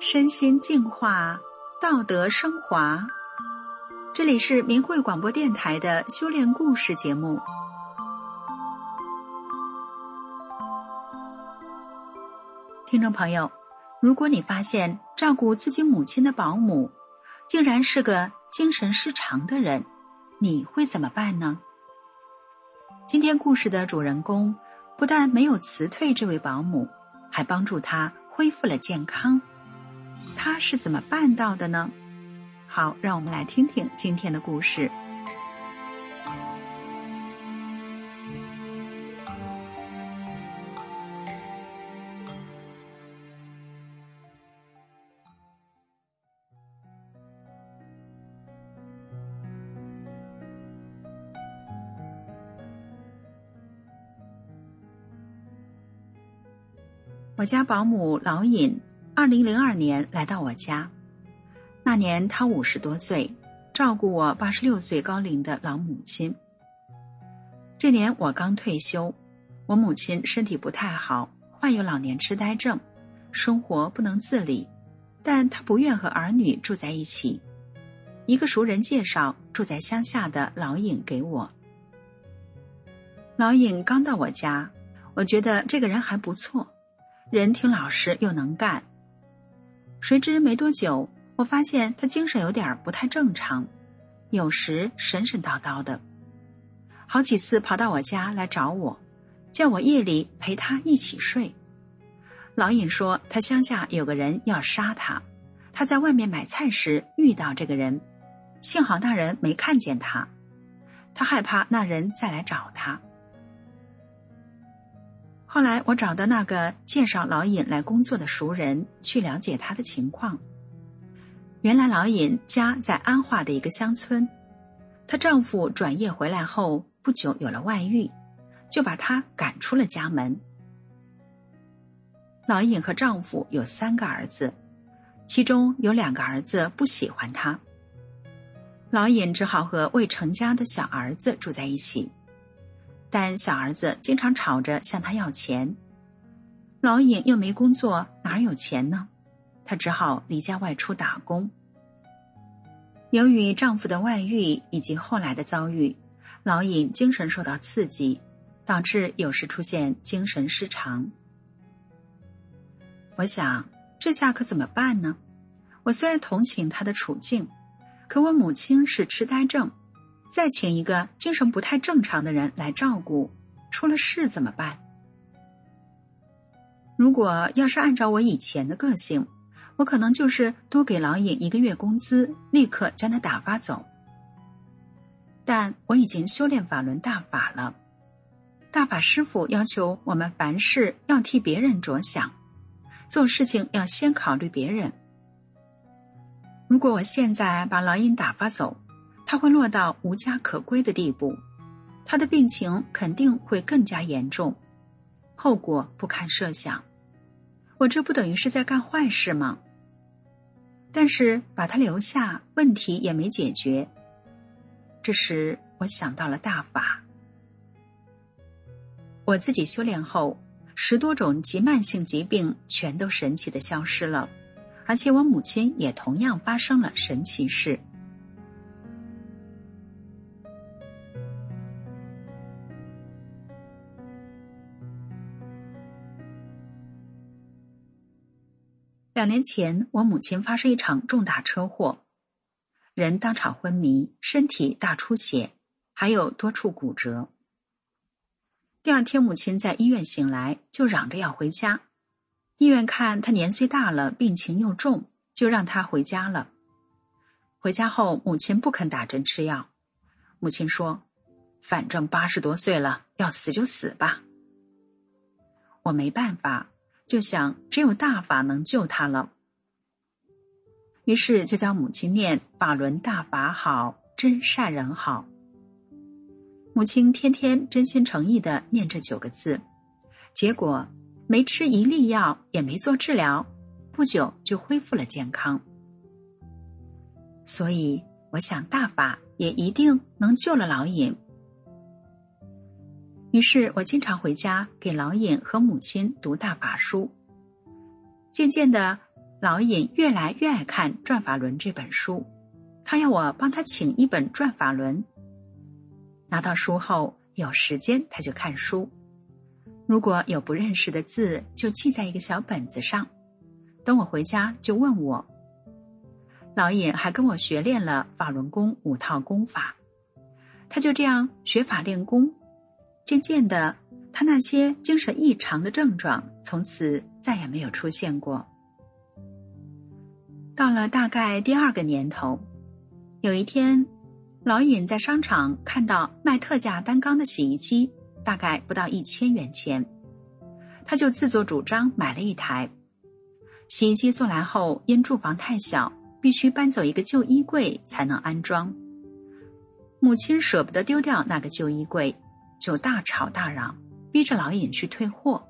身心净化，道德升华。这里是明慧广播电台的修炼故事节目。听众朋友，如果你发现照顾自己母亲的保姆竟然是个精神失常的人，你会怎么办呢？今天故事的主人公不但没有辞退这位保姆，还帮助她恢复了健康。他是怎么办到的呢？好，让我们来听听今天的故事。我家保姆老尹。二零零二年来到我家，那年他五十多岁，照顾我八十六岁高龄的老母亲。这年我刚退休，我母亲身体不太好，患有老年痴呆症，生活不能自理，但她不愿和儿女住在一起。一个熟人介绍住在乡下的老尹给我。老尹刚到我家，我觉得这个人还不错，人挺老实又能干。谁知没多久，我发现他精神有点不太正常，有时神神叨叨的，好几次跑到我家来找我，叫我夜里陪他一起睡。老尹说他乡下有个人要杀他，他在外面买菜时遇到这个人，幸好那人没看见他，他害怕那人再来找他。后来我找的那个介绍老尹来工作的熟人去了解他的情况。原来老尹家在安化的一个乡村，她丈夫转业回来后不久有了外遇，就把她赶出了家门。老尹和丈夫有三个儿子，其中有两个儿子不喜欢她，老尹只好和未成家的小儿子住在一起。但小儿子经常吵着向他要钱，老尹又没工作，哪有钱呢？她只好离家外出打工。由于丈夫的外遇以及后来的遭遇，老尹精神受到刺激，导致有时出现精神失常。我想，这下可怎么办呢？我虽然同情他的处境，可我母亲是痴呆症。再请一个精神不太正常的人来照顾，出了事怎么办？如果要是按照我以前的个性，我可能就是多给老尹一个月工资，立刻将他打发走。但我已经修炼法轮大法了，大法师傅要求我们凡事要替别人着想，做事情要先考虑别人。如果我现在把老尹打发走，他会落到无家可归的地步，他的病情肯定会更加严重，后果不堪设想。我这不等于是在干坏事吗？但是把他留下，问题也没解决。这时我想到了大法。我自己修炼后，十多种急慢性疾病全都神奇的消失了，而且我母亲也同样发生了神奇事。两年前，我母亲发生一场重大车祸，人当场昏迷，身体大出血，还有多处骨折。第二天，母亲在医院醒来，就嚷着要回家。医院看她年岁大了，病情又重，就让她回家了。回家后，母亲不肯打针吃药。母亲说：“反正八十多岁了，要死就死吧。”我没办法。就想只有大法能救他了，于是就教母亲念法轮大法好，真善人好。母亲天天真心诚意的念这九个字，结果没吃一粒药，也没做治疗，不久就恢复了健康。所以我想大法也一定能救了老尹。于是我经常回家给老尹和母亲读大法书。渐渐的，老尹越来越爱看《转法轮》这本书，他要我帮他请一本《转法轮》。拿到书后，有时间他就看书，如果有不认识的字，就记在一个小本子上，等我回家就问我。老尹还跟我学练了法轮功五套功法，他就这样学法练功，渐渐的。他那些精神异常的症状从此再也没有出现过。到了大概第二个年头，有一天，老尹在商场看到卖特价单缸的洗衣机，大概不到一千元钱，他就自作主张买了一台。洗衣机送来后，因住房太小，必须搬走一个旧衣柜才能安装。母亲舍不得丢掉那个旧衣柜，就大吵大嚷。逼着老尹去退货。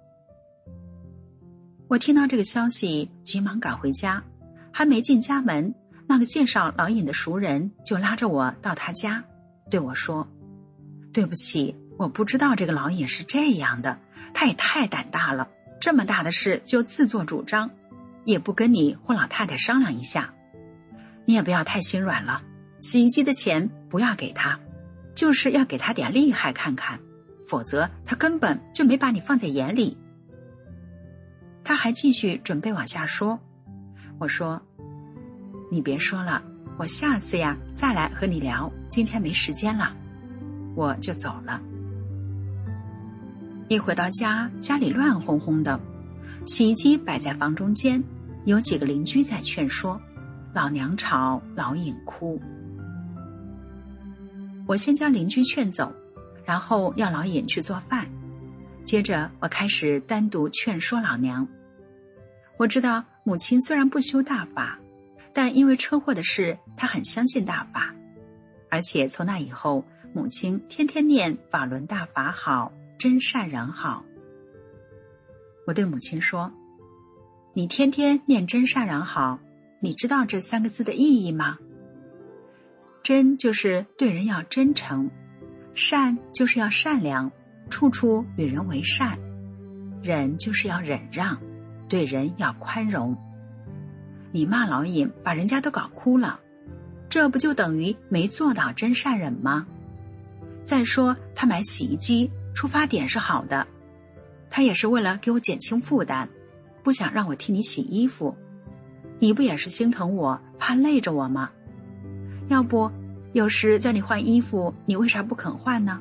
我听到这个消息，急忙赶回家，还没进家门，那个介绍老尹的熟人就拉着我到他家，对我说：“对不起，我不知道这个老尹是这样的，他也太胆大了，这么大的事就自作主张，也不跟你或老太太商量一下。你也不要太心软了，洗衣机的钱不要给他，就是要给他点厉害看看。”否则，他根本就没把你放在眼里。他还继续准备往下说，我说：“你别说了，我下次呀再来和你聊，今天没时间了。”我就走了。一回到家，家里乱哄哄的，洗衣机摆在房中间，有几个邻居在劝说，老娘吵，老尹哭。我先将邻居劝走。然后要老尹去做饭，接着我开始单独劝说老娘。我知道母亲虽然不修大法，但因为车祸的事，她很相信大法，而且从那以后，母亲天天念法轮大法好，真善人好。我对母亲说：“你天天念真善人好，你知道这三个字的意义吗？真就是对人要真诚。”善就是要善良，处处与人为善；忍就是要忍让，对人要宽容。你骂老尹，把人家都搞哭了，这不就等于没做到真善忍吗？再说他买洗衣机出发点是好的，他也是为了给我减轻负担，不想让我替你洗衣服。你不也是心疼我，怕累着我吗？要不？有时叫你换衣服，你为啥不肯换呢？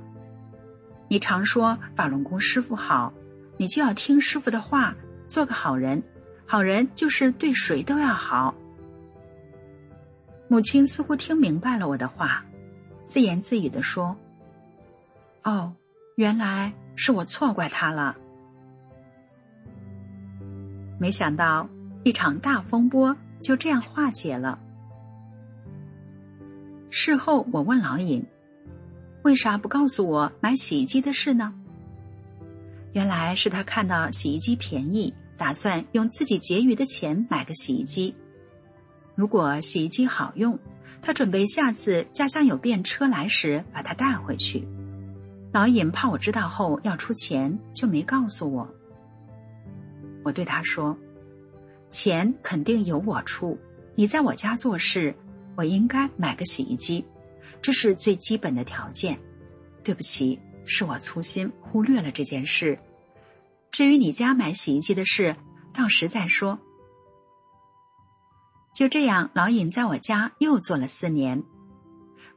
你常说法轮功师傅好，你就要听师傅的话，做个好人。好人就是对谁都要好。母亲似乎听明白了我的话，自言自语的说：“哦，原来是我错怪他了。”没想到一场大风波就这样化解了。事后，我问老尹：“为啥不告诉我买洗衣机的事呢？”原来是他看到洗衣机便宜，打算用自己结余的钱买个洗衣机。如果洗衣机好用，他准备下次家乡有便车来时把它带回去。老尹怕我知道后要出钱，就没告诉我。我对他说：“钱肯定由我出，你在我家做事。”我应该买个洗衣机，这是最基本的条件。对不起，是我粗心忽略了这件事。至于你家买洗衣机的事，到时再说。就这样，老尹在我家又做了四年。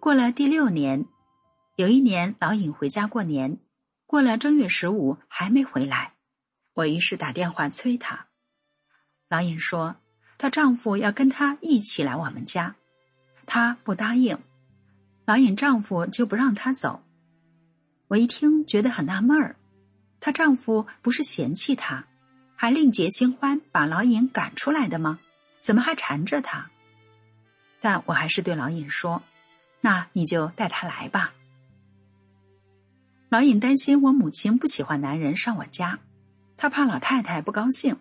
过了第六年，有一年老尹回家过年，过了正月十五还没回来，我于是打电话催他。老尹说，她丈夫要跟她一起来我们家。她不答应，老尹丈夫就不让她走。我一听觉得很纳闷儿，她丈夫不是嫌弃她，还另结新欢把老尹赶出来的吗？怎么还缠着她？但我还是对老尹说：“那你就带她来吧。”老尹担心我母亲不喜欢男人上我家，他怕老太太不高兴。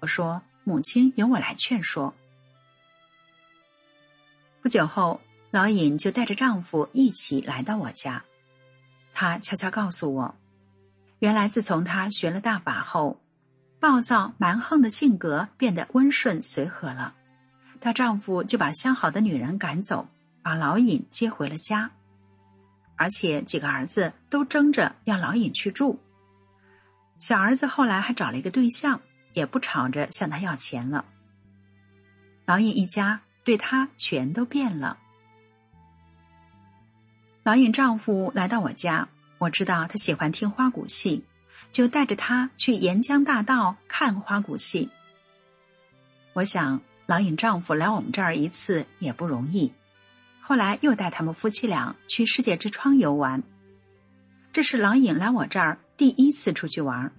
我说：“母亲由我来劝说。”不久后，老尹就带着丈夫一起来到我家。她悄悄告诉我，原来自从她学了大法后，暴躁蛮横的性格变得温顺随和了。她丈夫就把相好的女人赶走，把老尹接回了家，而且几个儿子都争着要老尹去住。小儿子后来还找了一个对象，也不吵着向他要钱了。老尹一家对他全都变了。老尹丈夫来到我家，我知道他喜欢听花鼓戏，就带着他去沿江大道看花鼓戏。我想。老尹丈夫来我们这儿一次也不容易，后来又带他们夫妻俩去世界之窗游玩。这是老尹来我这儿第一次出去玩，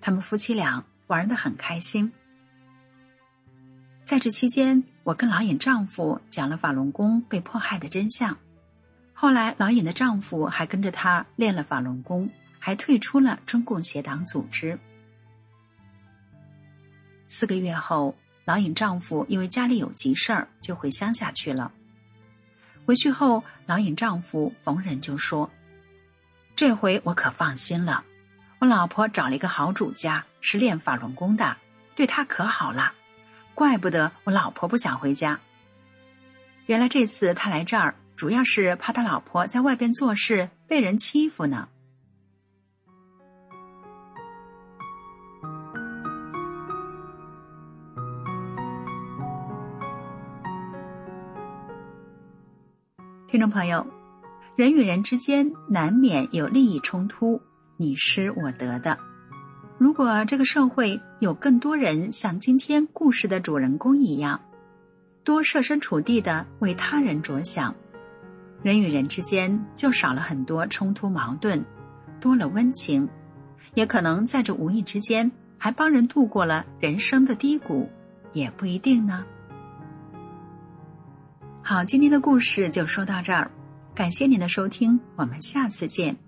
他们夫妻俩玩的很开心。在这期间，我跟老尹丈夫讲了法轮功被迫害的真相。后来，老尹的丈夫还跟着他练了法轮功，还退出了中共邪党组织。四个月后。老尹丈夫因为家里有急事儿，就回乡下去了。回去后，老尹丈夫逢人就说：“这回我可放心了，我老婆找了一个好主家，是练法轮功的，对她可好了，怪不得我老婆不想回家。原来这次他来这儿，主要是怕他老婆在外边做事被人欺负呢。”听众朋友，人与人之间难免有利益冲突，你失我得的。如果这个社会有更多人像今天故事的主人公一样，多设身处地的为他人着想，人与人之间就少了很多冲突矛盾，多了温情，也可能在这无意之间还帮人度过了人生的低谷，也不一定呢。好，今天的故事就说到这儿，感谢您的收听，我们下次见。